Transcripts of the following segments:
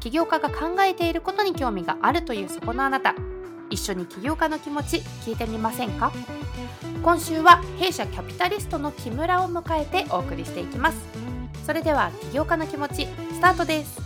起業家が考えていることに興味があるというそこのあなた。一緒に起業家の気持ち聞いてみませんか？今週は弊社キャピタリストの木村を迎えてお送りしていきます。それでは起業家の気持ちスタートです。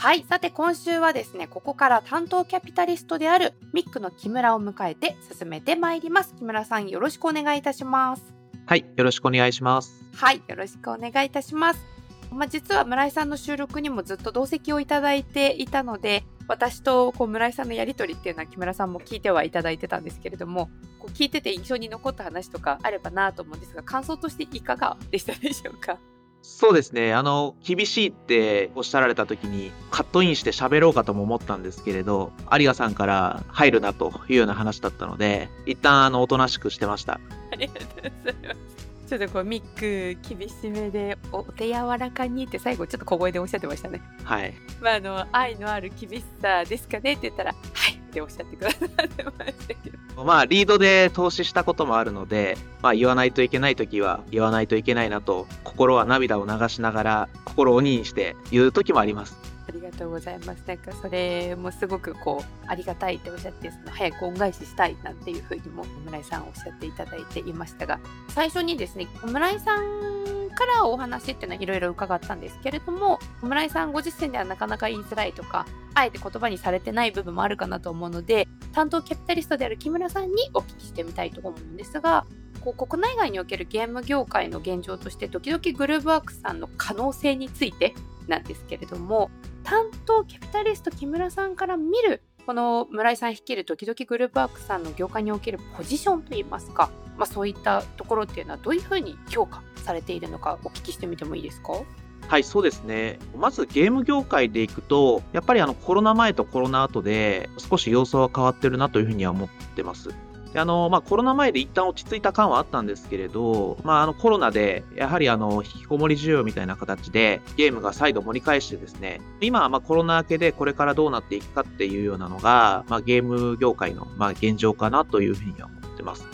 はい。さて、今週はですね、ここから担当キャピタリストであるミックの木村を迎えて進めてまいります。木村さん、よろしくお願いいたします。はい。よろしくお願いします。はい。よろしくお願いいたします。まあ、実は村井さんの収録にもずっと同席をいただいていたので、私とこう村井さんのやりとりっていうのは木村さんも聞いてはいただいてたんですけれども、こう聞いてて印象に残った話とかあればなと思うんですが、感想としていかがでしたでしょうか？そうですね。あの、厳しいっておっしゃられた時に、カットインして喋ろうかとも思ったんですけれど、有賀さんから入るなというような話だったので、一旦、あの、おとなしくしてました。ありがとうございます。ちょっとこうミック厳しめでお手柔らかにって最後ちょっと小声でおっしゃってましたね。はい。まああの愛のある厳しさですかねって言ったらはいっておっしゃってくださってましたけど。まあリードで投資したこともあるので、まあ言わないといけない時は言わないといけないなと心は涙を流しながら心を鬼にして言う時もあります。ありがとうございます。なんかそれもすごくこうありがたいっておっしゃってその早く恩返ししたいなんていうふうにも村井さんおっしゃっていただいていましたが最初にですね村井さんからお話っていうのはいろいろ伺ったんですけれども村井さんご自身ではなかなか言いづらいとかあえて言葉にされてない部分もあるかなと思うので担当キャピタリストである木村さんにお聞きしてみたいと思うんですがこう国内外におけるゲーム業界の現状として時々グルーブワークスさんの可能性についてなんですけれども担当キャピタリスト木村さんから見るこの村井さん率いる時々グループワークさんの業界におけるポジションといいますか、まあ、そういったところっていうのはどういうふうに評価されているのかお聞きしてみてもいいですか？はい、そうですね。まずゲーム業界でいくと、やっぱりあのコロナ前とコロナ後で少し様相は変わってるなというふうには思ってます。であのまあ、コロナ前で一旦落ち着いた感はあったんですけれど、まあ、あのコロナでやはりあの引きこもり需要みたいな形でゲームが再度盛り返してですね、今はまあコロナ明けでこれからどうなっていくかっていうようなのが、まあ、ゲーム業界のまあ現状かなというふうには思ってます。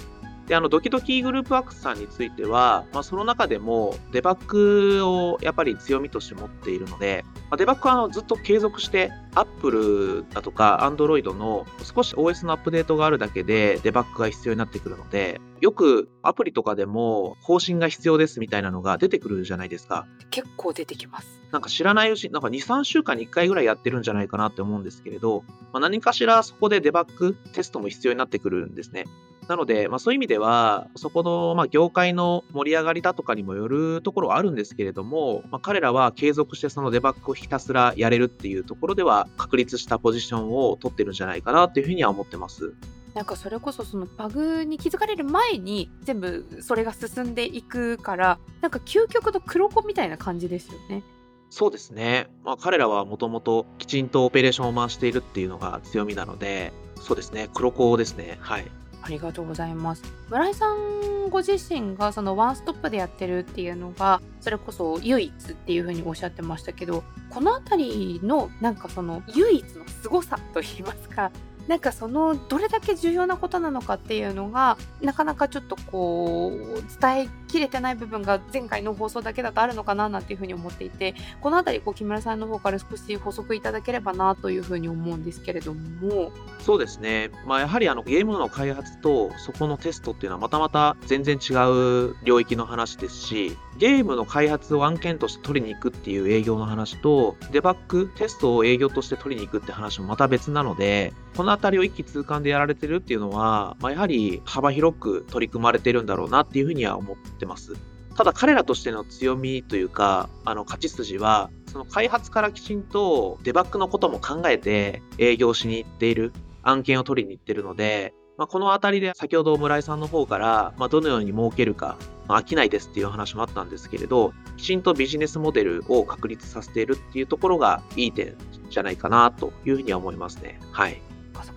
で、あの、ドキドキグループワークスさんについては、まあ、その中でもデバッグをやっぱり強みとして持っているので、まあ、デバッグはあのずっと継続して、Apple だとか Android の少し OS のアップデートがあるだけでデバッグが必要になってくるので、よくアプリとかでも更新が必要ですみたいなのが出てくるじゃないですか。結構出てきます。なんか知らないうち、なんか2、3週間に1回ぐらいやってるんじゃないかなって思うんですけれど、まあ、何かしらそこでデバッグテストも必要になってくるんですね。なので、まあ、そういう意味では、そこの、まあ、業界の盛り上がりだとかにもよるところはあるんですけれども、まあ、彼らは継続してそのデバッグをひたすらやれるっていうところでは、確立したポジションを取ってるんじゃないかなというふうには思ってます。なんかそれこそそのバグに気づかれる前に全部それが進んでいくからなんか究極の黒子みたいな感じですよね。そうですね。まあ、彼らはもともときちんとオペレーションを回しているっていうのが強みなので、そうですね。黒子ですね。はい。ありがとうございます。村井さんご自身がそのワンストップでやってるっていうのがそれこそ唯一っていうふうにおっしゃってましたけどこの辺りのなんかその唯一の凄さといいますかなんかそのどれだけ重要なことなのかっていうのがなかなかちょっとこう伝えきれてない部分が前回の放送だけだとあるのかななんていうふうに思っていてこの辺りこう木村さんの方から少し補足いただければなというふうに思うんですけれども。そうですね、まあ、やはりあのゲームの開発とそこのテストっていうのはまたまた全然違う領域の話ですしゲームの開発を案件として取りに行くっていう営業の話とデバッグテストを営業として取りに行くって話もまた別なのでこの辺りを一気通貫でやられてるっていうのは、まあ、やはり幅広く取り組まれてるんだろうなっていうふうには思ってます。ただ彼らとしての強みというか、あの勝ち筋は、その開発からきちんとデバッグのことも考えて営業しに行っている案件を取りに行っているので、まあ、このあたりで先ほど村井さんの方から、まあ、どのように儲けるか、まあ、飽きないですっていう話もあったんですけれど、きちんとビジネスモデルを確立させているっていうところがいい点じゃないかなというふうには思いますね。はい。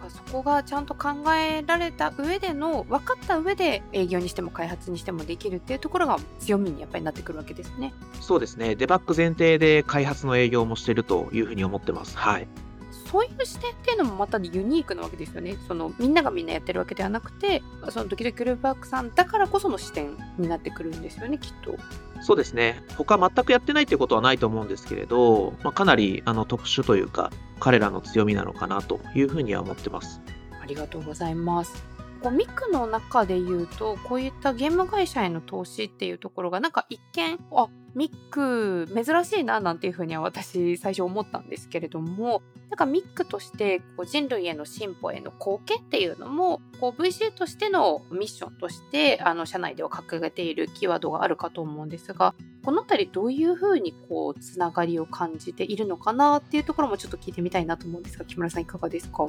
そこがちゃんと考えられた上での分かった上で営業にしても開発にしてもできるっていうところが強みにやっぱりなってくるわけですね。そうですね。デバッグ前提で開発の営業もしてるというふうに思ってます。はい。そういう視点っていうのもまたユニークなわけですよね。そのみんながみんなやってるわけではなくて、そのドキドキグループワークさんだからこその視点になってくるんですよね、きっと。そうですね。他全くやってないってことはないと思うんですけれど、まあ、かなりあの特殊というか、彼らの強みなのかなというふうには思ってます。ありがとうございます。こうミクの中で言うとこういったゲーム会社への投資っていうところがなんか一見あミック珍しいななんていうふうには私最初思ったんですけれどもなんかミックとしてこう人類への進歩への貢献っていうのもこう VC としてのミッションとしてあの社内では掲げているキーワードがあるかと思うんですがこの辺りどういうふうにこうつながりを感じているのかなっていうところもちょっと聞いてみたいなと思うんですが木村さんいかがですか？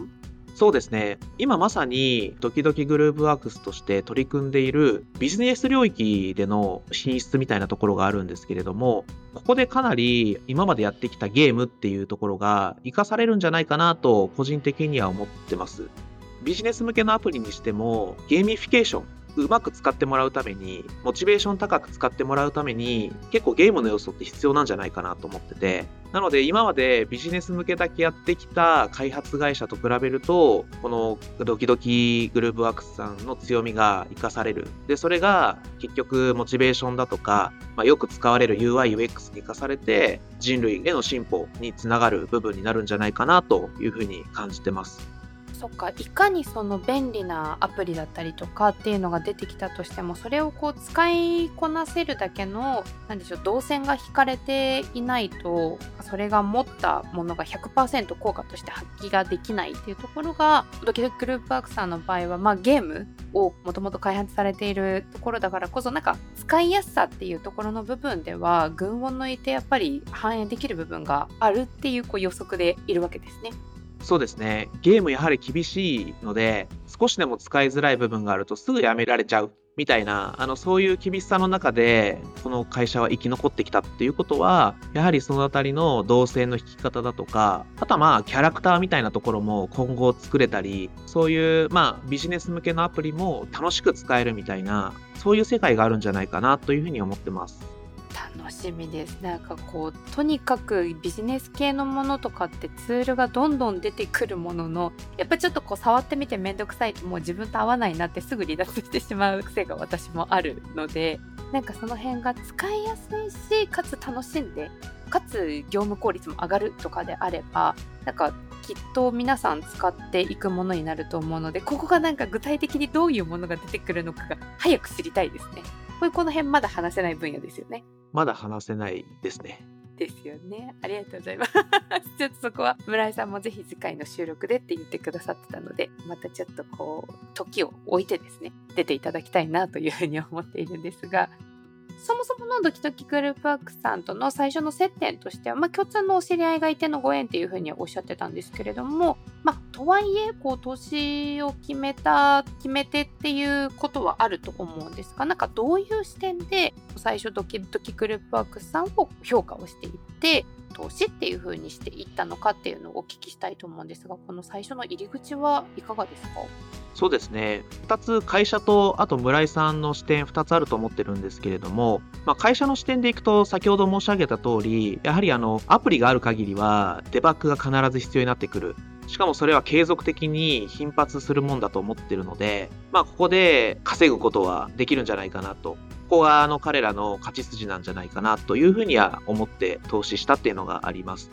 そうですね。今まさにドキドキグループワークスとして取り組んでいるビジネス領域での進出みたいなところがあるんですけれども、ここでかなり今までやってきたゲームっていうところが活かされるんじゃないかなと個人的には思ってます。ビジネス向けのアプリにしてもゲーミフィケーションうまく使ってもらうために、モチベーション高く使ってもらうために、結構ゲームの要素って必要なんじゃないかなと思ってて、なので今までビジネス向けだけやってきた開発会社と比べると、このドキドキグルーヴワークスさんの強みが活かされる。で、それが結局モチベーションだとか、まあ、よく使われる UI、UX に活かされて、人類への進歩につながる部分になるんじゃないかなというふうに感じてます。そっかいかにその便利なアプリだったりとかっていうのが出てきたとしてもそれをこう使いこなせるだけの何でしょう動線が引かれていないとそれが持ったものが100%効果として発揮ができないっていうところがドキドキグループワークさんの場合は、まあ、ゲームをもともと開発されているところだからこそなんか使いやすさっていうところの部分では群を抜いてやっぱり反映できる部分があるっていうこう予測でいるわけですね。そうですね。ゲームやはり厳しいので、少しでも使いづらい部分があるとすぐやめられちゃうみたいな、あの、そういう厳しさの中で、この会社は生き残ってきたっていうことは、やはりそのあたりの動線の引き方だとか、あとはまあ、キャラクターみたいなところも今後作れたり、そういう、まあ、ビジネス向けのアプリも楽しく使えるみたいな、そういう世界があるんじゃないかなというふうに思ってます。楽しみですなんかこうとにかくビジネス系のものとかってツールがどんどん出てくるもののやっぱちょっとこう触ってみて面倒くさいともう自分と合わないなってすぐ離脱してしまう癖が私もあるのでなんかその辺が使いやすいしかつ楽しんでかつ業務効率も上がるとかであればなんかきっと皆さん使っていくものになると思うのでここがなんか具体的にどういうものが出てくるのかが早く知りたいですね。これこの辺まだ話せない分野ですよね。まだ話せないですね。ですよね。ありがとうございます。ちょっとそこは村井さんもぜひ次回の収録でって言ってくださってたので、またちょっとこう、時を置いてですね、出ていただきたいなというふうに思っているんですが、そもそものドキドキグループワークさんとの最初の接点としては、まあ、共通のお知り合いがいてのご縁っていうふうにおっしゃってたんですけれども、まあ、とはいえ、こう、年を決めた、決めてっていうことはあると思うんですが、なんかどういう視点で最初ドキドキグループワークさんを評価をしていって、投資っていう風にしていったのかっていうのをお聞きしたいと思うんですが、この最初の入り口はいかがですか？そうですね。2つ会社と、あと村井さんの視点2つあると思ってるんですけれども、まあ、会社の視点でいくと、先ほど申し上げた通り、やはりあの、アプリがある限りは、デバッグが必ず必要になってくる。しかもそれは継続的に頻発するもんだと思ってるので、まあ、ここで稼ぐことはできるんじゃないかなとここがあの彼らの勝ち筋なんじゃないかなというふうには思って投資したっていうのがあります。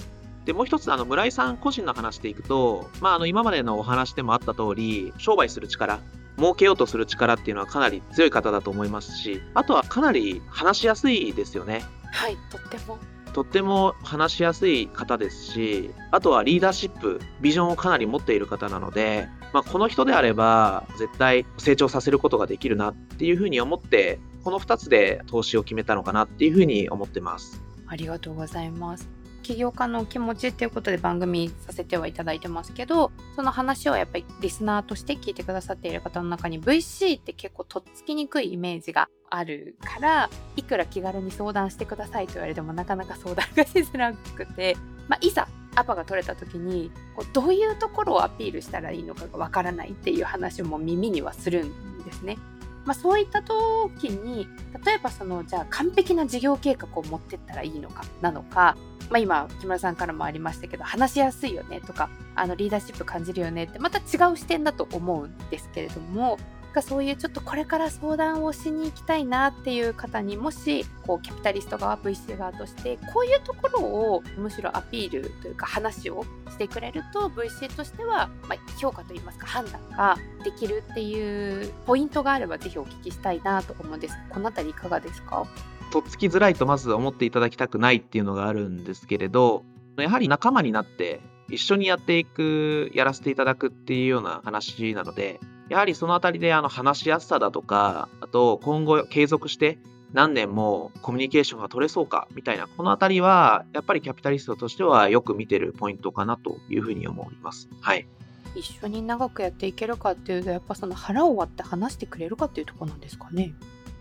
で、もう一つ、あの、村井さん個人の話でいくと、まあ、あの、今までのお話でもあった通り、商売する力、儲けようとする力っていうのはかなり強い方だと思いますし、あとはかなり話しやすいですよね。はい、とっても。とっても話しやすい方ですし、あとはリーダーシップ、ビジョンをかなり持っている方なので、まあ、この人であれば絶対成長させることができるなっていうふうに思って、この2つで投資を決めたのかなっていうふうに思ってます。ありがとうございます。起業家の気持ちっていうことで番組させてはいただいてますけどその話をやっぱりリスナーとして聞いてくださっている方の中に VC って結構とっつきにくいイメージがあるからいくら気軽に相談してくださいと言われてもなかなか相談がしづらくて、まあ、いざアパが取れた時にこうどういうところをアピールしたらいいのかがわからないっていう話も耳にはするんですね。まあ、そういった時に例えばそのじゃあ完璧な事業計画を持ってったらいいのかなのか、まあ、今木村さんからもありましたけど話しやすいよねとかあのリーダーシップ感じるよねってまた違う視点だと思うんですけれどもかそういうちょっとこれから相談をしに行きたいなっていう方にもしこうキャピタリスト側 VC 側としてこういうところをむしろアピールというか話をしてくれると VC としては、ま、評価といいますか判断ができるっていうポイントがあればぜひお聞きしたいなと思うんです。この辺りいかがですか？とっつきづらいとまず思っていただきたくないっていうのがあるんですけれどやはり仲間になって一緒にやっていくやらせていただくっていうような話なのでやはりそのあたりであの話しやすさだとか、あと今後継続して何年もコミュニケーションが取れそうかみたいな、このあたりはやっぱりキャピタリストとしてはよく見てるポイントかなというふうに思います。はい。一緒に長くやっていけるかっていうと、やっぱその腹を割って話してくれるかっていうところなんですかね。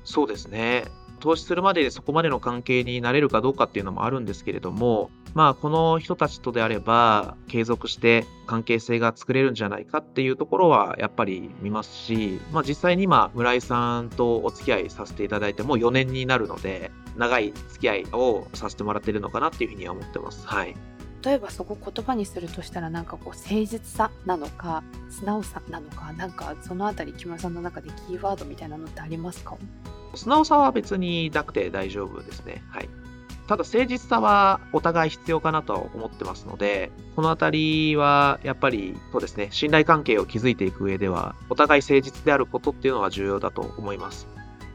そうですね。投資するまででそこまでの関係になれるかどうかっていうのもあるんですけれども、まあ、この人たちとであれば、継続して関係性が作れるんじゃないかっていうところは、やっぱり見ますし、まあ、実際に今、村井さんとお付き合いさせていただいてもう4年になるので、長い付き合いをさせてもらってるのかなっていうふうには思ってます。はい。例えばそこ言葉にするとしたらなんかこう誠実さなのか素直さなのかなんかそのあたり木村さんの中でキーワードみたいなのってありますか？素直さは別になくて大丈夫ですね。はい。ただ誠実さはお互い必要かなとは思ってますので、このあたりはやっぱりそうですね、信頼関係を築いていく上では、お互い誠実であることっていうのは重要だと思います。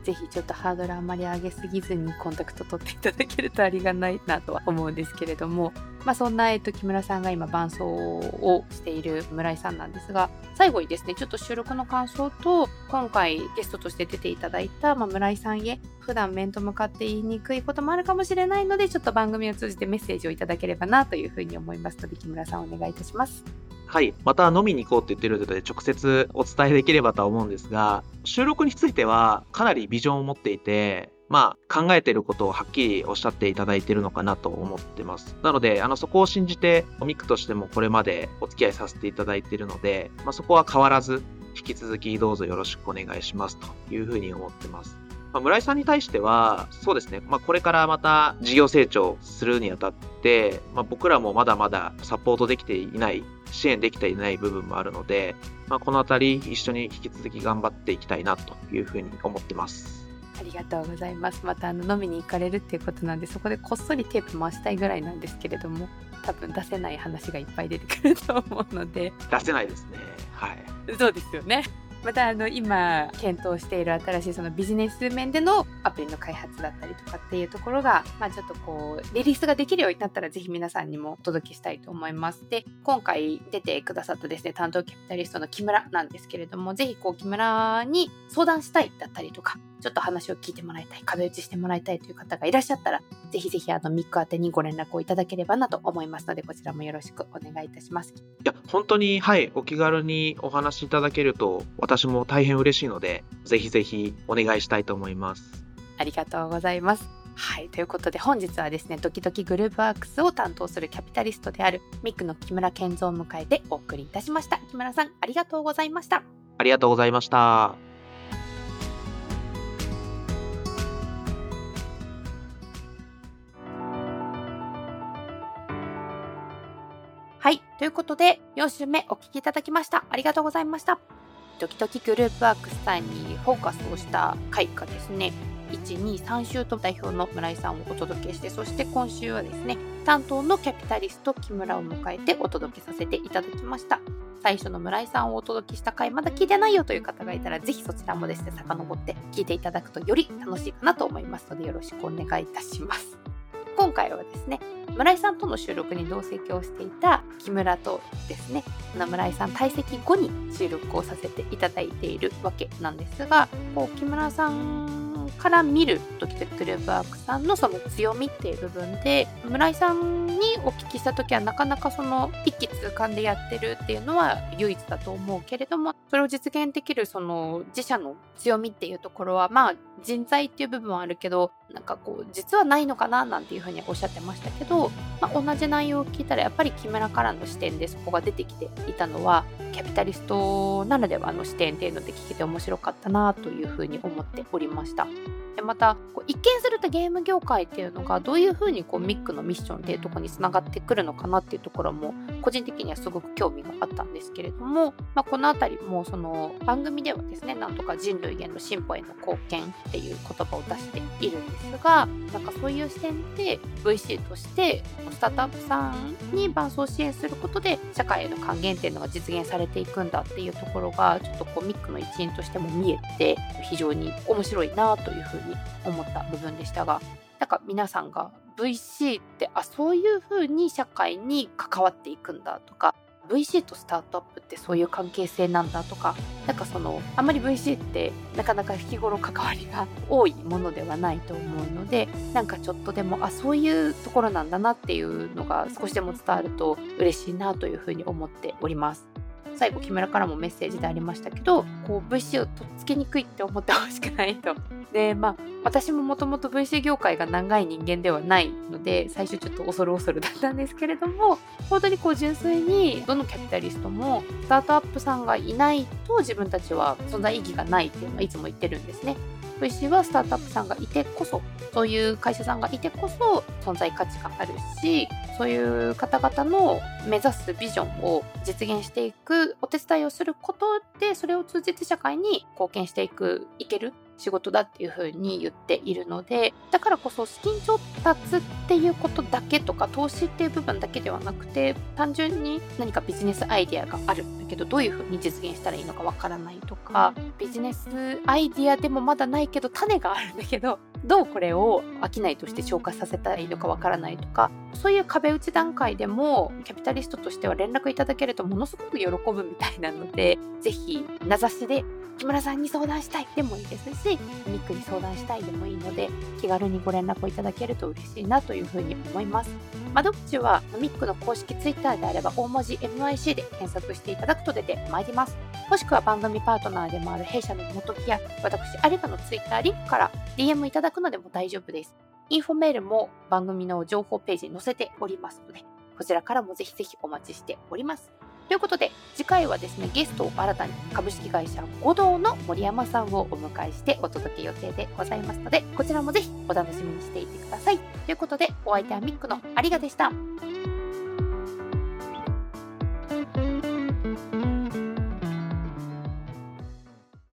ぜひちょっとハードルあんまり上げすぎずにコンタクト取っていただけるとありがないなとは思うんですけれども、まあ、そんな、えっと、木村さんが今伴奏をしている村井さんなんですが最後にですねちょっと収録の感想と今回ゲストとして出ていただいた、まあ、村井さんへ普段面と向かって言いにくいこともあるかもしれないのでちょっと番組を通じてメッセージをいただければなというふうに思いますので木村さんお願いいたします。はい。また飲みに行こうって言ってるので、直接お伝えできればとは思うんですが、収録についてはかなりビジョンを持っていて、まあ、考えてることをはっきりおっしゃっていただいてるのかなと思ってます。なので、あの、そこを信じて、おミクとしてもこれまでお付き合いさせていただいているので、まあ、そこは変わらず、引き続きどうぞよろしくお願いしますというふうに思ってます。まあ、村井さんに対しては、そうですね、まあ、これからまた事業成長するにあたって、まあ、僕らもまだまだサポートできていない、支援できていない部分もあるので、まあ、このあたり一緒に引き続き頑張っていきたいなというふうに思ってます。ありがとうございます。またあの飲みに行かれるっていうことなんで、そこでこっそりテープ回したいぐらいなんですけれども、多分出せない話がいっぱい出てくると思うので。出せないですね。はい。そうですよね。またあの今検討している新しいそのビジネス面でのアプリの開発だったりとかっていうところが、まあ、ちょっとこうリリースができるようになったらぜひ皆さんにもお届けしたいと思います。で今回出てくださったですね担当キャピタリストの木村なんですけれどもぜひこう木村に相談したいだったりとかちょっと話を聞いてもらいたい壁打ちしてもらいたいという方がいらっしゃったらぜひぜひあのミック宛てにご連絡をいただければなと思いますのでこちらもよろしくお願いいたします。いや本当にはいお気軽にお話しいただけると私も大変嬉しいので、ぜひぜひお願いしたいと思います。ありがとうございます。はい。ということで本日はですね、ドキドキグループワークスを担当するキャピタリストであるミックの木村健三を迎えてお送りいたしました。木村さん、ありがとうございました。ありがとうございました。はい。ということで、4週目お聞きいただきました。ありがとうございました。ドキドキグループワークスさんにフォーカスをした回がですね、1、2、3週と代表の村井さんをお届けして、そして今週はですね、担当のキャピタリスト木村を迎えてお届けさせていただきました。最初の村井さんをお届けした回まだ聞いてないよという方がいたら、ぜひそちらもですね、遡って聞いていただくとより楽しいかなと思いますので、よろしくお願いいたします。今回はですね、村井さんとの収録に同席をしていた木村とですね村井さん退席後に収録をさせていただいているわけなんですがこう木村さんから見るドキドキグループワークさんのその強みっていう部分で村井さんにお聞きした時はなかなかその一気通貫でやってるっていうのは唯一だと思うけれどもそれを実現できるその自社の強みっていうところはまあ人材っていう部分はあるけどなんかこう実はないのかななんていうふうにおっしゃってましたけど、まあ、同じ内容を聞いたらやっぱり木村からの視点でそこが出てきていたのはキャピタリストならではの視点っていうので聞けて面白かったなというふうに思っておりました。でまたこう一見するとゲーム業界っていうのがどういうふうにこうミックのミッションっていうとこにつながってくるのかなっていうところも個人的にはすごく興味があったんですけれども、まあ、この辺りもその番組ではですねなんとか人類への進歩への貢献っていう言葉を出しているんですがなんかそういう視点で VC としてスタートアップさんに伴走支援することで社会への還元っていうのが実現されていくんだっていうところがちょっとこうミックの一員としても見えて非常に面白いなというふうに思った部分でしたがなんか皆さんが VC ってあそういうふうに社会に関わっていくんだとか VC とスタートアップってそういう関係性なんだとかなんかそのあんまり VC ってなかなか日頃関わりが多いものではないと思うのでなんかちょっとでもあそういうところなんだなっていうのが少しでも伝わると嬉しいなというふうに思っております。最後木村からもメッセージでありましたけどこう VC をとっつきにくいって思ってほしくないと。でまあ私ももともと VC 業界が長い人間ではないので最初ちょっと恐る恐るだったんですけれども本当にこう純粋にどのキャピタリストもスタートアップさんがいないと自分たちは存在意義がないっていうのはいつも言ってるんですね。VC はスタートアップさんがいてこそそういう会社さんがいてこそ存在価値があるしそういう方々の目指すビジョンを実現していくお手伝いをすることでそれを通じて社会に貢献していくいける仕事だっていうふうに言っているのでだからこそ資金調達っていうことだけとか投資っていう部分だけではなくて単純に何かビジネスアイデアがあるんだけどどういうふうに実現したらいいのかわからないとかビジネスアイデアでもまだないけど種があるんだけどどうこれを商いとして消化させたらいいのかわからないとかそういう壁打ち段階でもキャピタリストとしては連絡いただけるとものすごく喜ぶみたいなのでぜひ名指しで木村さんに相談したいでもいいですしミックに相談したいでもいいので気軽にご連絡をいただけると嬉しいなというふうに思います。窓口はミックの公式 Twitter であれば大文字 MIC で検索していただくと出てまいります。もしくは番組パートナーでもある弊社の元木や私有賀の Twitter リンクから DM いただくのでも大丈夫です。インフォメールも番組の情報ページに載せておりますのでこちらからもぜひぜひお待ちしております。ということで次回はですねゲストを新たに株式会社五道の森山さんをお迎えしてお届け予定でございますのでこちらもぜひお楽しみにしていてください。ということでお相手はミックの有賀でした。